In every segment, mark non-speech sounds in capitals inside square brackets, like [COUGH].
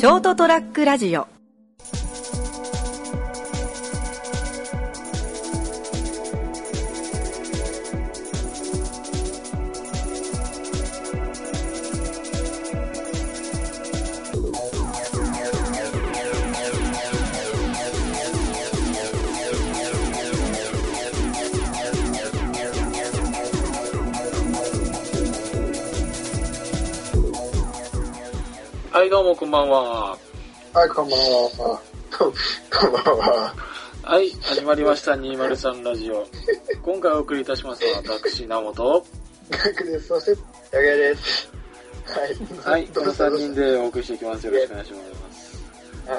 ショートトラックラジオ。どうもこんばんは。はい、こんばんは。ここんばんは。はい、始まりました203ラジオ。今回お送りいたしますのは私、名本。ガクです。そして、ヤゲです。はい。はい、この3人でお送りしていきます。よろしくお願いします。あ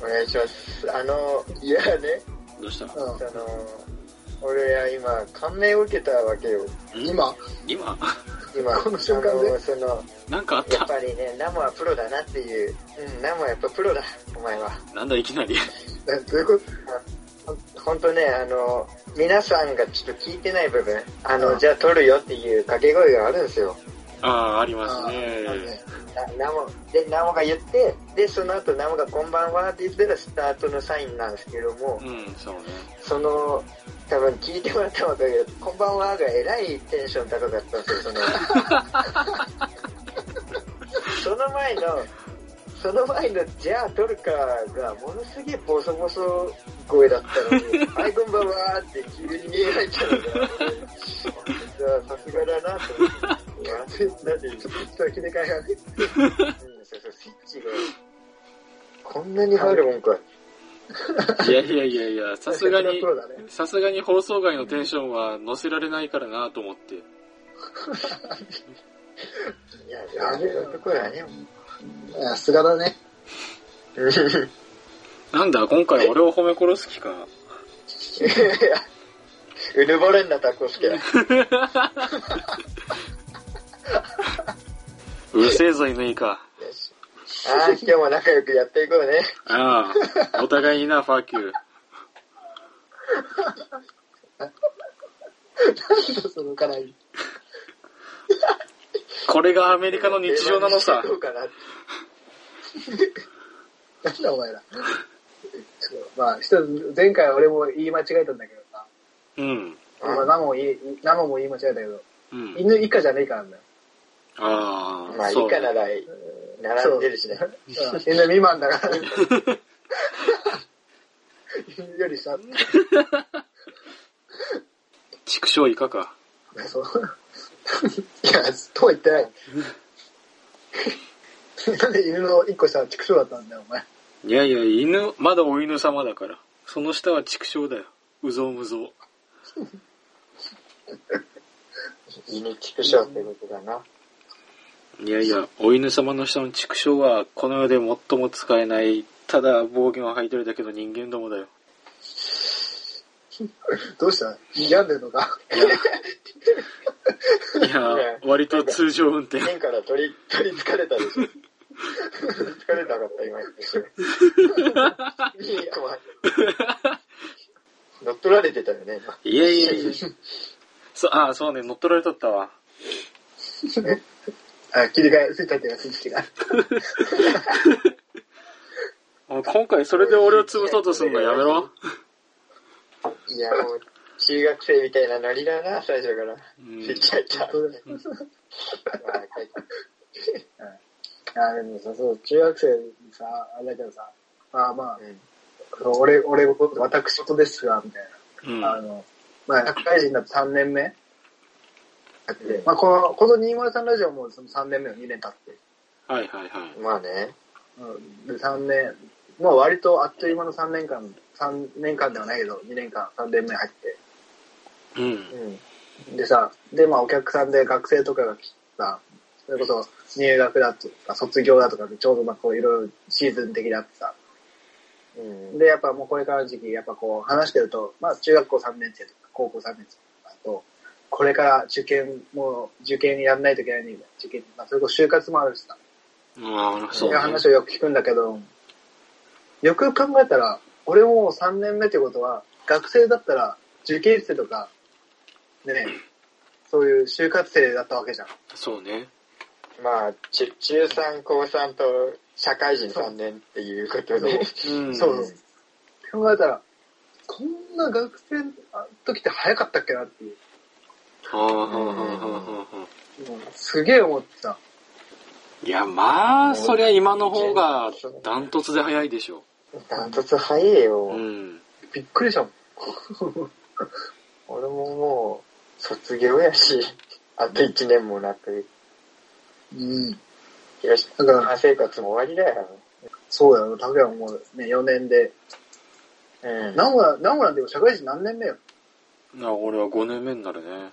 ーお願いします。あの、いやね、どうした？うんその、俺は今、感銘を受けたわけよ。ん？今、今？今、この瞬間でその、なんかあっやったぱりね、ナモはプロだなっていう。うん、ナモはやっぱプロだ、お前は。なんだいきなり。え [LAUGHS] どういうこと？ほんとね、あの、皆さんがちょっと聞いてない部分、あの、うんじゃあ撮るよっていう掛け声があるんですよ。ああ、ありますね。ナモ、で、ナモが言って、で、その後ナモがこんばんはって言ったらスタートのサインなんですけども、うん、そうね。その、多分聞いてもらったらわかるけど、こんばんはがえらいテンション高かったんですよ、その。[LAUGHS] その前の、その前の、じゃあ撮るかが、ものすげえボソボソ声だったのに、[LAUGHS] はい、こんばんはって急に見えられちゃうから、さすがだなと思って。いや、だって、ちょっと切り替えがね。うん、そうそう、スイッチが、こんなに入るもんか。いやいやいやいや、さすがに。[LAUGHS] さすがに放送外のテンションは乗せられないからなと思って。[LAUGHS] いや、そういうところはね、さすがだね。[LAUGHS] なんだ、今回俺を褒め殺す気か。うぬぼれんな、タコスケ。うるせえぞ、犬いか。ああ、今日も仲良くやっていこうね。ああ、お互いにな、ファーキュー。なんだその辛い。これがアメリカの日常なのさど。うかな。なんだお前ら。まあ、一つ、前回俺も言い間違えたんだけどさ。うん。まあ、何も言い、何も言い間違えたけど、うん。犬以下じゃねえからなんだよ。ああ、まあ、いそういかなら、並んでるしね。うん犬未満だから。犬よりさ、畜生イカか。そう。いや、とは言ってない。なんで犬の一個下は畜生だったんだよ、お前。いやいや、犬、まだお犬様だから。その下は畜生だよ。うぞうむぞ犬畜生ってことだな。う。いやいや、お犬様の下の畜生は、この世で最も使えない、ただ暴言を吐いてるだけの人間どもだよ。[LAUGHS] どうした？病んでんのか？いや、割と通常運転。天から取り、取り憑かれたでしょ。取り憑かれなかった、今。[LAUGHS] いい。乗っ取られてたよね、今。いやいやいや。そ、ああ、そうね、乗っ取られとったわ。あ、切り替え、ついたってやつ違う。[LAUGHS] もう今回それで俺を潰そうとすんのやめろ？いや、もう、中学生みたいなノリだな、最初から。うんいっちゃうあでもさ、そう、中学生にさ、あれだけどさ、まあまあ、うん俺、俺、私事ですが、みたいうん。な。あの、まあ、社会人だと3年目まあ、この、この203ラジオもその3年目の2年経って、はいはいはい。まあね。うん、で、3年、もう割とあっという間の3年間、3年間ではないけど、2年間、3年目入って、うん。うん。でさ、で、まあお客さんで学生とかが来た、それこそ入学だとか卒業だとかでちょうどまあこういろいろシーズン的だってさ、うん。で、やっぱもうこれからの時期、やっぱこう話してると、まあ中学校3年生とか高校3年生とかだと、これから受験、もう受験やんないといけないね。受験、まあそれこそ就活もあるしさ、ああ、そいうそう。話をよく聞くんだけど、よく考えたら、俺も3年目ってことは、学生だったら受験生とか、ね、そういう就活生だったわけじゃん。そうね。まあ、中中3、高3と社会人3年っていうことで。うん。そう考えたら、こんな学生の時って早かったっけなっていう。すげえ思ってた。いや、まあ、そりゃ今の方がダントツで早いでしょ。ダントツ早えよ。うん。びっくりしたもん。俺ももう、卒業やし、あと1年もなく、うん。広だから島生活も終わりだよ。そうやろ、竹山もうね、4年で。うん。名古屋、名古屋でも社会人何年目よ。あ俺は5年目になるね。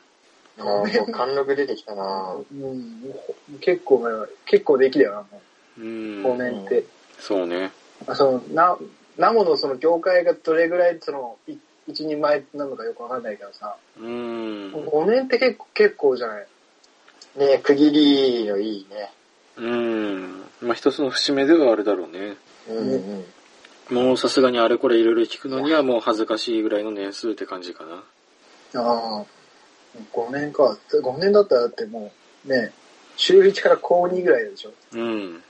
あーもう貫禄出てきたなうん、もう結構結構できだよな、もうう。ん。5年って。そうね。あその、な、ナモのその業界がどれぐらいその、い一人前なのかよくわかんないけどさ、うん。5年って結構、結構じゃない？ね区切りのいいね。うん。まあ一つの節目ではあるだろうね。うんうん。もうさすがにあれこれいろいろ聞くのにはもう恥ずかしいぐらいの年数って感じかな。ああ、5年か。5年だったらだってもう、ね、中1から高2ぐらいでしょ。うん。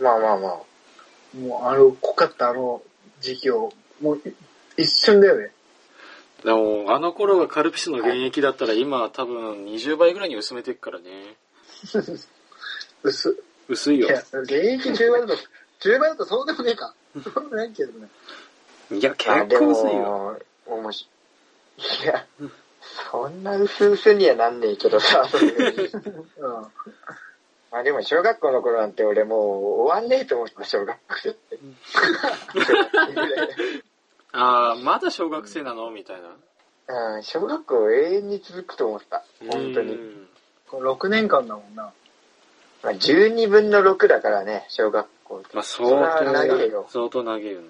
まあまあまあ。もうあの、濃かったあの時期を、もうい一瞬だよね。でも、あの頃がカルピスの現役だったら今は多分20倍ぐらいに薄めていくからね。[LAUGHS] 薄。薄いよ。いや、現役10倍だと、[LAUGHS] 10倍だとそうでもねえか。そうでもないけどね。いや、結構薄いよ。も、面白い。いや、そんな薄々にはなんねえけどさ。[LAUGHS] うん。まあでも小学校の頃なんて俺もう終わんねえと思ってた、小学生って。[LAUGHS] ああ、まだ小学生なの？みたいな。うん、小学校永遠に続くと思った。本当に。うんこれ6年間だもんな。まあ12分の6だからね、小学校って。まあ、相当長えよ。相当長いよ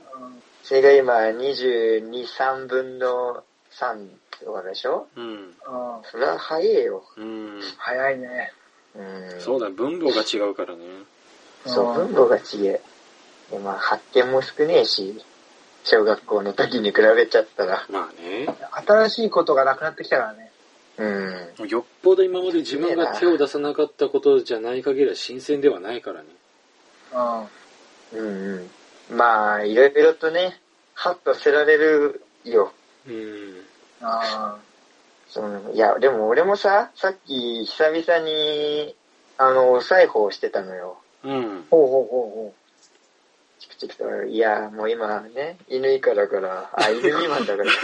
それが今22、3分の3とかでしょ？うん。うん。それは早えよ。うん。早いね。うん。そうだ、分母が違うからね。そう、うん分母が違え。でまあ発見も少ねえし、小学校の時に比べちゃったら。まあね。新しいことがなくなってきたからね。うん。よっぽど今まで自分が手を出さなかったことじゃない限りは新鮮ではないからね。うん。うんうん。まあ、いろいろとね、ハッとせられるよ。うん。あそのいや、でも俺もさ、さっき久々に、あの、お裁縫をしてたのよ。うんあ。。ほうほうほチクチクと。いや、もう今ね、犬以下だから、あ、犬未満だから。[LAUGHS]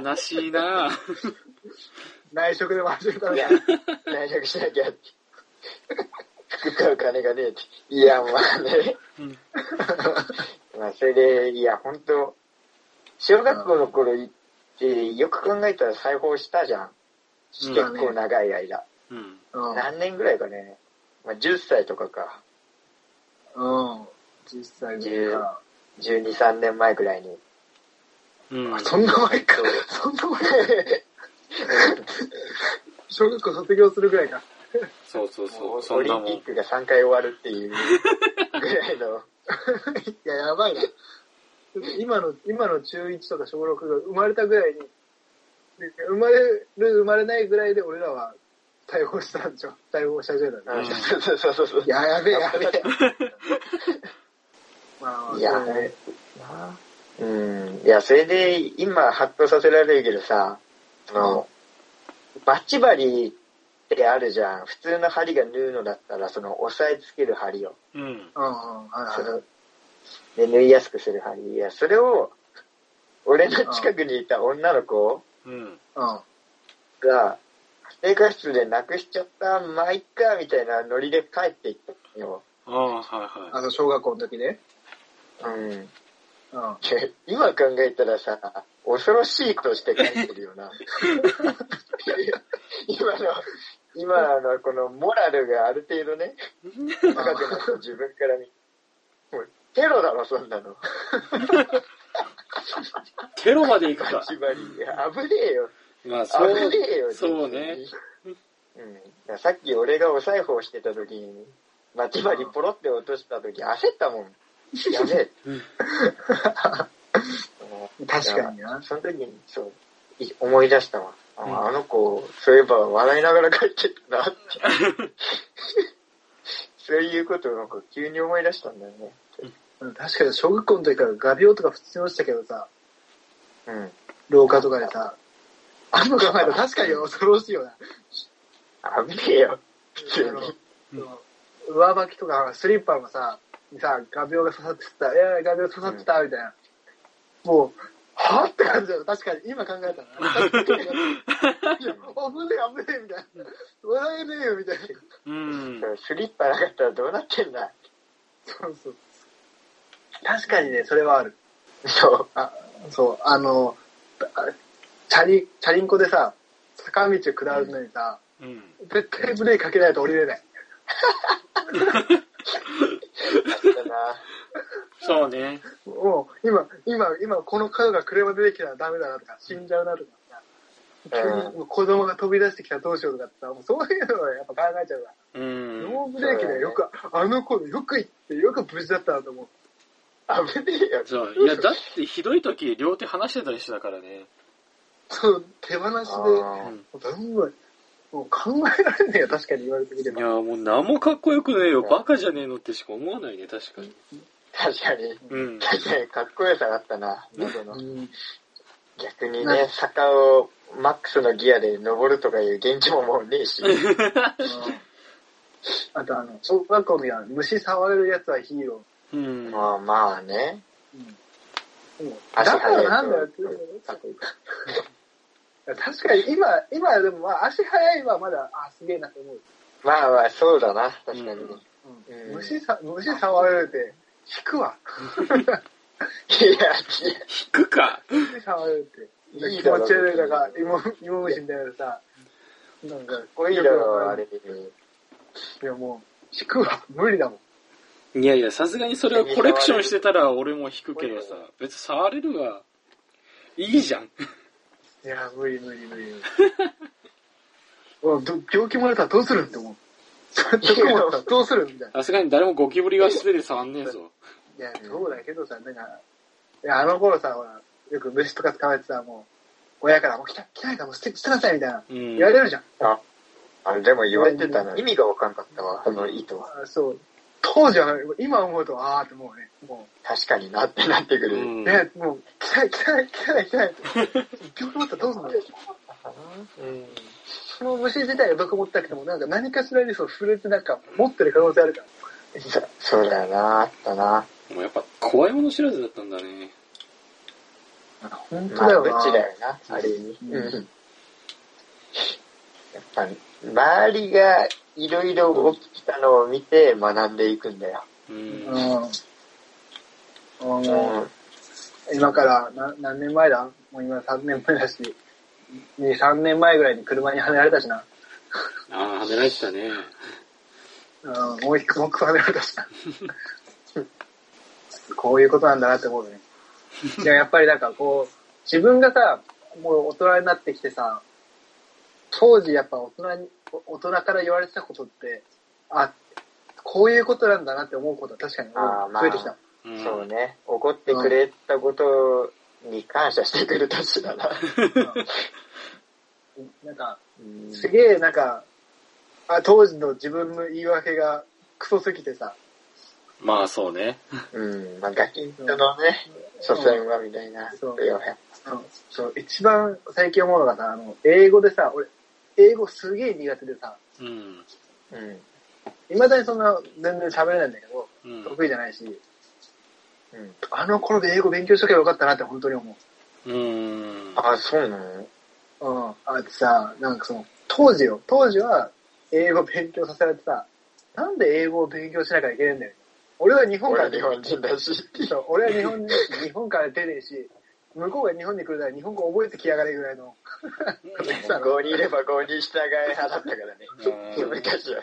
悲しいなうほう。内職でも始めたいやね。、内職しなきゃって。服買う金がねえって。いや、まあね。うん [LAUGHS] まあ、それで、いや、ほんと、小学校の頃行って、よく考えたら裁縫したじゃん。うん結構長い間。うん。うん。何年ぐらいかね。まあ、10歳とかか。うん。実際にか。12、3年前ぐらいに。うんあ、。そんな前か。そんな前 [LAUGHS] 小学校卒業するぐらいか。そうそうそう。そオリ。ンピックが3回終わるっていうぐらいの。[LAUGHS] いや、やばいな。今の、今の中1とか小6が生まれたぐらいに、で生まれる、生まれないぐらいで俺らは対応したんでしょ？対応したじゃない、うんそうそうそうそう。いや、やべえ、やべえ。[LAUGHS] まあ、いやそうね。うん。いや、それで、今、ハッとさせられるけどさ、あの、バッチ針ってあるじゃん。普通の針が縫うのだったら、その、押さえつける針を。うん。うん、うん、はいはいその、で、縫いやすくする針。いや、それを、俺の近くにいた女の子うん。うん。が、生活室でなくしちゃった、まあ、いっか、みたいなノリで帰っていったのよ。ああ、はいはあの、小学校の時ね。うん。うん。今考えたらさ、恐ろしいことして書いてるよな。[LAUGHS] 今の、今のこのモラルがある程度ね、高くなった自分から見。もうテロだろ、そんなの。い。テロまで行くか。縛り。危ねえよ。まあ、そう危ねえよ。そうね。うん。さっき俺がお裁縫してた時に、待ち針ポロって落とした時焦ったもん。やべえ。[LAUGHS] 確かにな。その時に、そう、い思い出したわ。ああの子、そういえば笑いながら帰ってたなって。[LAUGHS] そういうことをなんか急に思い出したんだよね。うん確かに小学校の時から画鋲とか普通に落ちたけどさ、うん。廊下とかでさ、あんの考えたら確かに恐ろしいよな。危ねえよ。普通あのに。その上履きとかスリッパもさ、にさ、画鋲が刺さってた、いや、画鋲刺さってた、みたいな。もう、はぁって感じだよ。確かに、今考えたら。[LAUGHS] 危ねえ、危ねえ、みたいな。笑えねえよ、みたいな。うん。スリッパなかったらどうなってんだそうそう。確かにね、それはある。そう。あ、そう、あの、あチャリ、チャリンコでさ、坂道下るのにさ、うん。絶対ブレーキかけないと降りれない。[LAUGHS] だな。そうね。もう、今、今、今、この角が車出てきたらダメだなとか、死んじゃうなとかさ、急に子供が飛び出してきたらどうしようとかってさ、もうそういうのをやっぱ考えちゃうから。うん。ノーブレーキでよく、あの子よく行って、よく無事だったなと思う。危ねえよ。そう。いや、だってひどい時、両手離してたりしてたからね。そう、手放しで、うんうだんもう考えられねえよ、確かに言われてみれば。いや、もう何もかっこよくねえよ。バカじゃねえのってしか思わないね、確かに。確かに。うん。確かにかっこよさがあったな。喉のうん逆にね、坂をマックスのギアで登るとかいう現地ももうねえし。[LAUGHS] あとあの、小学校の時は虫触れるやつはヒーロうん。まあまあね。ー。うん。だからなんだよって。かっこいいか確かに今、今でもまあ足早いはまだ、あ、すげえなと思う。まあまあ、そうだな。確かにね。うんうん虫さ、虫触れるって、引くわ。いや、いや、引くか。虫触れるって。気いいだろ持ち悪いだから、芋、芋虫みたいなさ、なんか、こいいだろ、あれ。いやもう、引くわ。無理だもん。いやいや、さすがにそれをコレクションしてたら俺も引くけどさ、別に触れるわ。いいじゃん。いや、無理無理無理無理。[LAUGHS] おど病気もらったらどうするんって思う。毒もらったらどうするみたいな。さすがに誰もゴキブリが素手で触んねえぞ。いや、そうだけどさ、なんか、いや、あの頃さ、ほら、よく虫とか使われてさ、もう、親からもう来た、来ないからもう捨て、捨てなさいみたいな、うん。言われるじゃん。あ、あれでも言われてたな。意味がわかんかったわ、あの意図は。あそう。当時は、今思うと、あーってもうね、も確かになってなってくる。うんう、ね、もう、汚い、汚い、汚い、汚いって。病気持ったらどうすんのよ。うんその虫自体が毒持ってなくても、なんか何かしらにそう触れてなんか持ってる可能性あるから。そそうだよな、あったな。もうやっぱ怖いもの知らずだったんだね。本当まあ、だよな。無知だよな、ある意味。うんうんやっぱ、周りがいろいろ起きたのを見て学んでいくんだよ。うん。うん。今からな何年前だ？もう今3年前だし、2、3年前ぐらいに車にはねられたしな。ああ、はめられてたね。うん、もう一個、もう一個はねられたしな。こういうことなんだなって思うね。いや、やっぱりなんかこう、自分がさ、もう大人になってきてさ、当時やっぱ大人に、お大人から言われてたことって、あ、こういうことなんだなって思うことは確かに増えてきた。うん。そうね。怒ってくれたことに感謝してくれたしだな。なんか、うんすげえなんか、あ当時の自分の言い訳がクソすぎてさ、まあそうね。うん。まあ、ガキンとのね、祖先はみたいな。そうそう、一番最近思うのがさ、あの、英語でさ、俺、英語すげえ苦手でさ、うん。うん。未だにそんな全然喋れないんだけど、うん。得意じゃないし、うん。あの頃で英語勉強しとけばよかったなって本当に思うん。あ、そうなの？う。うん。あってさ、なんかその、当時よ、当時は英語勉強させられてさ、なんで英語を勉強しなきゃいけないんだよ。俺は日本から俺は日本人だし。そう俺は日本人日本から出ねえし、向こうが日本に来るなら日本語覚えてきやがれぐらいの。さ5にいれば5に従い派だったからね。[LAUGHS] うん昔は。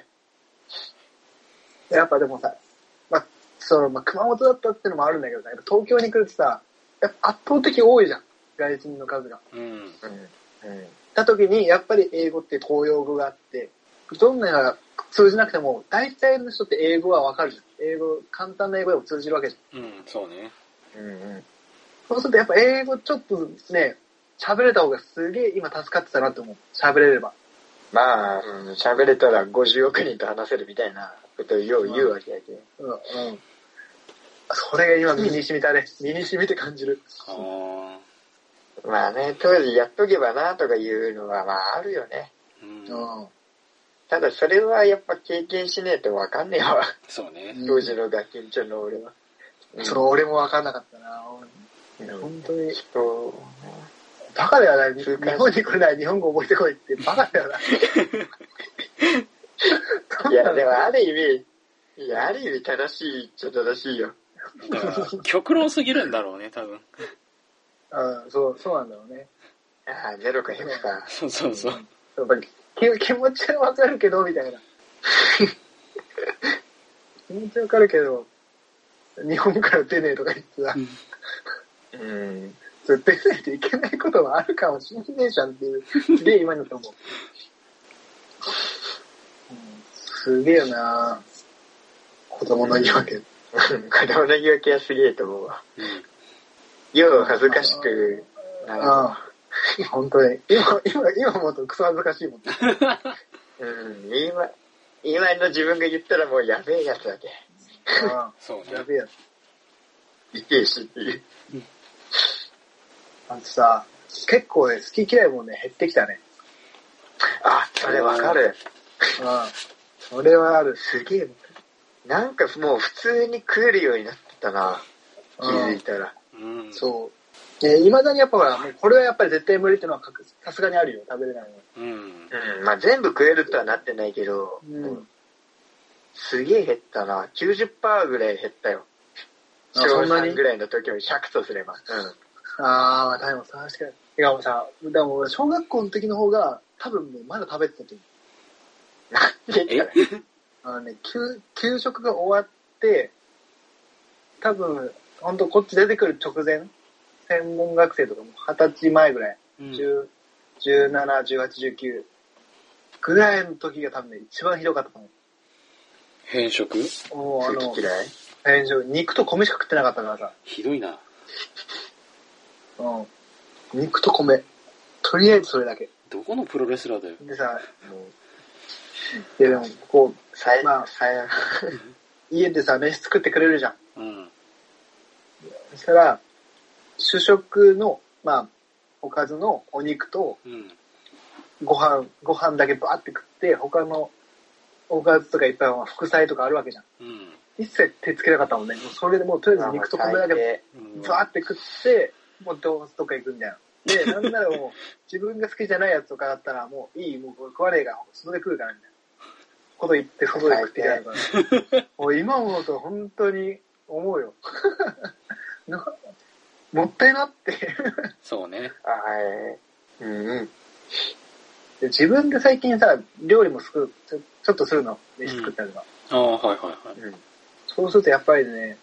やっぱでもさ、まあ、その、まあ、熊本だったってのもあるんだけどさ、やっぱ東京に来るとさ、やっぱ圧倒的多いじゃん。外人の数が。うん。うん。うん。た時に、やっぱり英語って公用語があって、どんなが通じなくても、大体の人って英語はわかるじゃん。英語、簡単な英語でも通じるわけじゃん。うん。そうね。うん。うん。そうするとやっぱ英語ちょっとね、喋れた方がすげえ今助かってたなって思う。喋れれば。まあ、うん喋れたら50億人と話せるみたいなことをよう言うわけやけ。うん、うん。それが今身に染みたね。身に染みて感じる。あまあね、当時やっとけばなとかいうのはまああるよね。ーうんうん。ただそれはやっぱ経験しねえとわかんねえわ。そうね。当時のガキンチョの俺は。うんそれ俺もわかんなかったな。うん本当に、人、バカだよな。日痛感本に来るなら日本語覚えてこいってバカだよな。いや、でもある意味、いや、ある意味正しいっちゃ正しいよ。極論すぎるんだろうね、多分。うん、そう、そうなんだろうね。ああ、ゼロか100か。そうそうそう。やっぱり気気持ちはわかるけど、みたいな。[LAUGHS] 気持ちわかるけど、日本から出ねえとか言ってさ、うん。それ出ないといけないこともあるかもしんねえじゃんっていう、すげえ今にと思う。うんすげえよな子供の言い訳。[LAUGHS] 子供の言い訳はすげえと思うわ。うん。よう恥ずかしくなる。ああ、本当に。今、今、今思うとクソ恥ずかしいもん。[LAUGHS] うん、今、今の自分が言ったらもうやべえやつだけ。あそうねあ、。やべえやつ。痛えしっていう。あとさ、結構ね、好き嫌いもね、減ってきたね。あ、それわかる。うん。それはある。すげえ。なんかもう普通に食えるようになってたな。気づいたら。うん。そう。えー、未だにやっぱほら、これはやっぱり絶対無理っていうのは確さすがにあるよ、食べれないのは。うん。うん、まあ全部食えるとはなってないけど、うん。すげえ減ったな。90%ぐらい減ったよ。あ小そんなに？3ぐらいの時を100とすれば。うん。ああでもさ、確かに。いやもうさ、でも俺小学校の時の方が、多分もうまだ食べてたと思う。なんでえ？[LAUGHS] あのね、給、給食が終わって、多分、ほんとこっち出てくる直前、専門学生とかも二十歳前ぐらい、うん10 17、18、19ぐらいの時が多分ね、一番ひどかったと思変色う。もうあの嫌い？変色肉と米しか食ってなかったからさ、ひどいな。うん。肉と米。とりあえずそれだけ。どこのプロレスラーだよ。でさ、もう、ででも、こう、さい、まあさい、[LAUGHS] 家でさ、飯作ってくれるじゃん。うん。そしたら、主食の、まあ、おかずのお肉とうん。ご飯、ご飯だけバーって食って、他のおかずとかいっぱいまあ副菜とかあるわけじゃん。うん。一切手つけなかったもんね。もうそれでもうとりあえず肉と米だけうんバーって食って、もうドーンとか行くんだよ。で、なんならもう、自分が好きじゃないやつとかだったら、もういい、もう食わねえから、外で食うから、みたいな。こと言って、外で食ってやるから。もう今思うと本当に思うよ。[LAUGHS] なもったいなって。そうね。はい。うんうん。で自分で最近さ、料理もすくちょちょっとするの。飯作ったりとか。ああ、はいはいはい。うん。そうするとやっぱりね、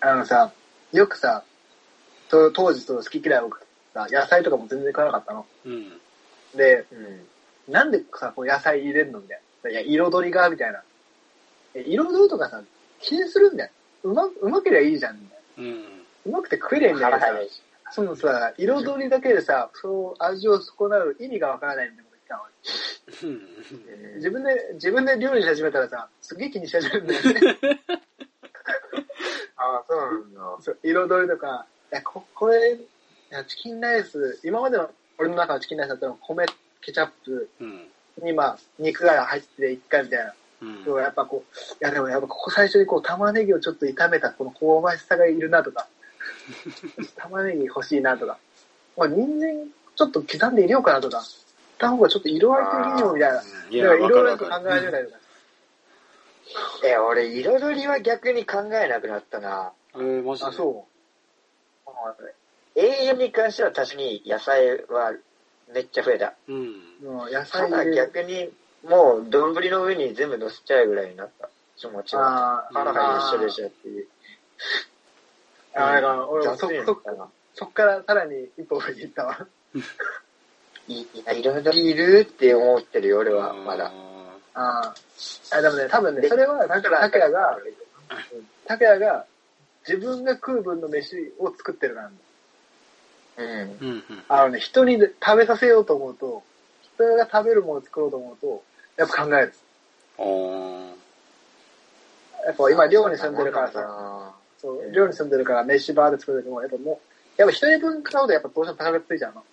あのさ、よくさ、と当時と好き嫌い多くてさ、野菜とかも全然食わなかったの。うん。で、うん。なんでさ、こう野菜入れるのみたいな。いや、彩りが、みたいな。え彩りとかさ、気にするんだよ。うま、うまけりゃいいじゃん、うん。な。うまくて食えりゃいいんだよ腹。早いし。そのさ、彩りだけでさ、そう、味を損なう意味がわからないみたいなこと言った。自分で、自分で料理し始めたらさ、すげえ気にし始めるんだよね。[LAUGHS] ああ、そうなんだ。彩りとか、いや、こ、これ、チキンライス、今までの俺の中のチキンライスだったら米、ケチャップうん。に、まあ、肉が入って一回みたいな。うんでもやっぱこう、いやでもやっぱここ最初にこう玉ねぎをちょっと炒めたこの香ばしさがいるなとか、[LAUGHS] 玉ねぎ欲しいなとか、まあ人参ちょっと刻んで入れようかなとか、した方がちょっと色合い的にもみたいな。いや、だからわいろいろ考。え始めたりとか。え、俺、彩りは逆に考えなくなったな。えー、マジで？あ、そ永遠に関しては確かに野菜はめっちゃ増えた。うん。う。うん、野ただ菜で。逆に、もう、丼の上に全部乗せちゃうぐらいになった。気持ちが。腹が一緒でしょっていう。あーだから俺もそそかなそっからさらに一歩上に行ったわ。[LAUGHS] いいや彩りいるって思ってるよ、俺は、まだ。ああ。あ、でもね、多分ね、でそれは、たけが、が、たけが自分が食う分の飯を作ってるからなんだ。うん。うんうん。あのね、人に食べさせようと思うと、人が食べるものを作ろうと思うと、やっぱ考える。おー。やっぱ今寮に住んでるからさ、さ。そう、寮に住んでるから飯バーで作る時も、やっぱもう、やっぱ一人分買うとやっぱどうしても高くついちゃうの。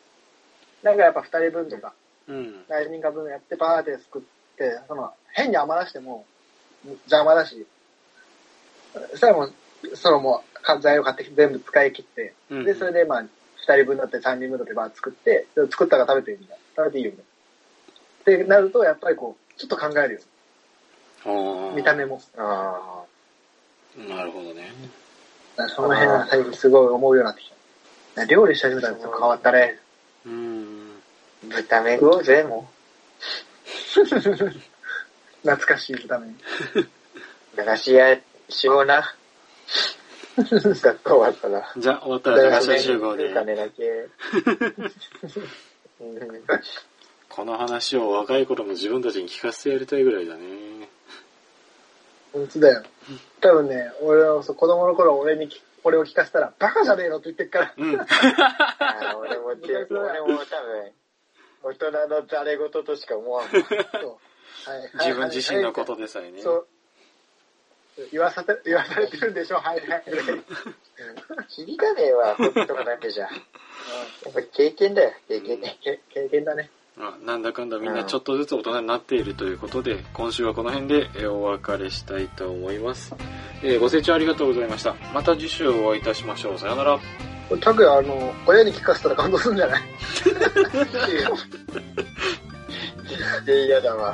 だからやっぱ二人分とか、うん。何人か分やってバーで作って、その、変に余らしても、邪魔だし、そしたらもう、そのもう、か材料買って全部使い切って、うんで、それでまあ、二人分だって三人分だってバー作って、で作ったから食べていいんだ。食べていいよ、みたいな。ってなると、やっぱりこう、ちょっと考えるよ。見た目も。あなるほどね。その辺は最近すごい思うようになってきた。料理し始めたらちょっと変わったね。うん。あ。豚麺食おうぜ、も懐かしいために。う。[LAUGHS] 駄菓子屋しような。学校終わったら。じゃあ、終わったら駄菓子屋集合で。金だけ。うんこの話を若い頃の自分たちに聞かせてやりたいぐらいだね。本当だよ。多分ね、俺はそう子供の頃俺にき、これを聞かせたら、バカじゃねえのって言ってっから。うん。俺も、[LAUGHS] 俺も多分、大人のざれ言としか思わん [LAUGHS] はい自分自身のことでさえね。そう。言わさて、言わされてるんでしょ？はいはい。響かねえわ、ほっとかだけじゃ。やっぱ経験だよ、経験ね。け経験だね。まあなんだかんだみんなちょっとずつ大人になっているということで、今週はこの辺でえーお別れしたいと思います。えーご清聴ありがとうございました。また次週お会いいたしましょう。さよなら。これ、拓也、あの、親に聞かせたら感動するんじゃない？全然嫌だわ。